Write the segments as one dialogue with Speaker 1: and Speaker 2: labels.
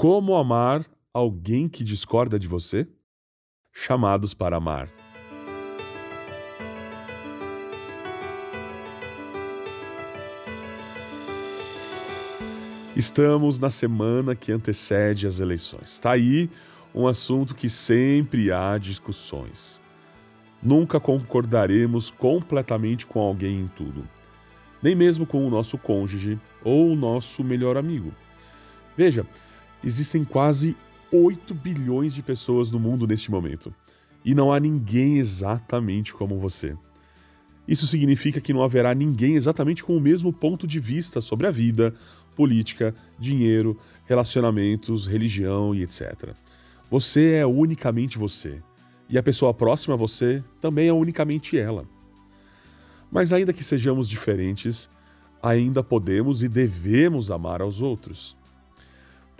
Speaker 1: Como amar alguém que discorda de você? Chamados para amar. Estamos na semana que antecede as eleições. Está aí um assunto que sempre há discussões. Nunca concordaremos completamente com alguém em tudo, nem mesmo com o nosso cônjuge ou o nosso melhor amigo. Veja, existem quase 8 bilhões de pessoas no mundo neste momento e não há ninguém exatamente como você. Isso significa que não haverá ninguém exatamente com o mesmo ponto de vista sobre a vida, política, dinheiro, relacionamentos, religião e etc. Você é unicamente você, e a pessoa próxima a você também é unicamente ela. Mas, ainda que sejamos diferentes, ainda podemos e devemos amar aos outros.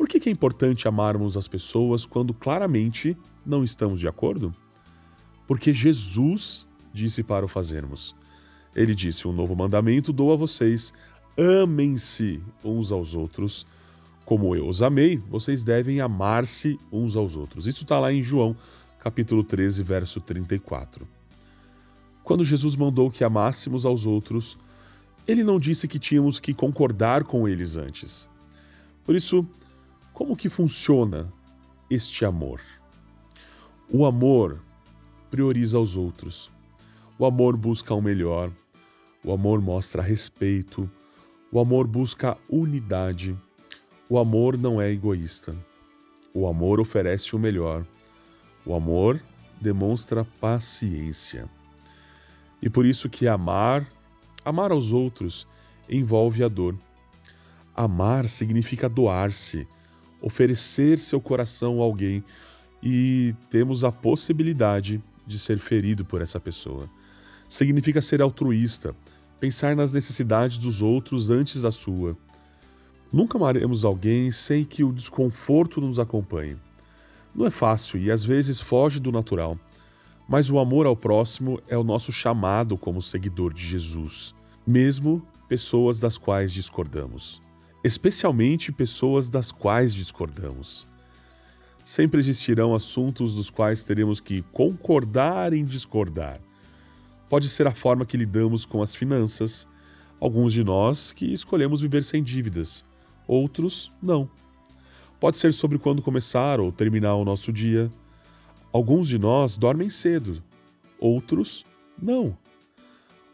Speaker 1: Por que, é importante amarmos as pessoas quando claramente não estamos de acordo? Porque Jesus disse para o fazermos. Ele disse: Um novo mandamento dou a vocês: amem-se uns aos outros. Como eu os amei, vocês devem amar-se uns aos outros. Isso está lá em João, capítulo 13, verso 34. Quando Jesus mandou que amássemos aos outros, ele não disse que tínhamos que concordar com eles antes. Por isso, como que funciona este amor? O amor prioriza os outros. O amor busca o melhor. O amor mostra respeito. O amor busca unidade. O amor não é egoísta. O amor oferece o melhor. O amor demonstra paciência. E por isso que amar, amar aos outros, envolve a dor. Amar significa doar-se, oferecer seu coração a alguém e temos a possibilidade de ser ferido por essa pessoa. Significa ser altruísta, pensar nas necessidades dos outros antes da sua. Nunca amaremos alguém sem que o desconforto nos acompanhe. Não é fácil e às vezes foge do natural, mas o amor ao próximo é o nosso chamado como seguidor de Jesus, mesmo pessoas das quais discordamos, especialmente pessoas das quais discordamos. Sempre existirão assuntos dos quais teremos que concordar em discordar pode ser a forma que lidamos com as finanças. Alguns de nós que escolhemos viver sem dívidas, outros não. Pode ser sobre quando começar ou terminar o nosso dia. Alguns de nós dormem cedo, outros não.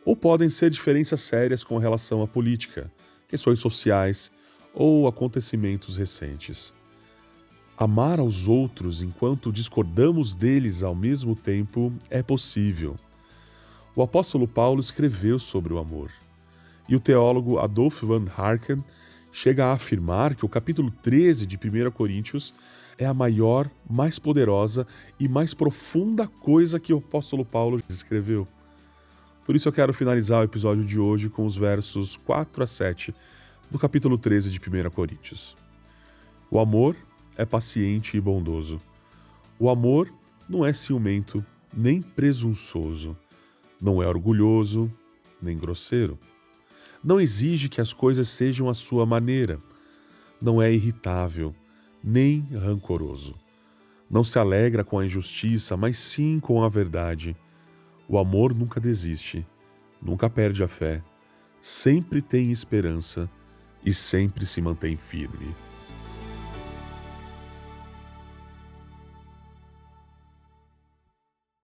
Speaker 1: Ou podem ser diferenças sérias com relação à política, questões sociais ou acontecimentos recentes. Amar aos outros enquanto discordamos deles ao mesmo tempo é possível. O apóstolo Paulo escreveu sobre o amor. E o teólogo Adolf van Harken chega a afirmar que o capítulo 13 de 1 Coríntios é a maior, mais poderosa e mais profunda coisa que o apóstolo Paulo escreveu. Por isso eu quero finalizar o episódio de hoje com os versos 4 a 7 do capítulo 13 de 1 Coríntios. O amor é paciente e bondoso. O amor não é ciumento nem presunçoso não é orgulhoso nem grosseiro. Não exige que as coisas sejam à sua maneira. Não é irritável nem rancoroso. Não se alegra com a injustiça, mas sim com a verdade. O amor nunca desiste, nunca perde a fé, sempre tem esperança e sempre se mantém firme.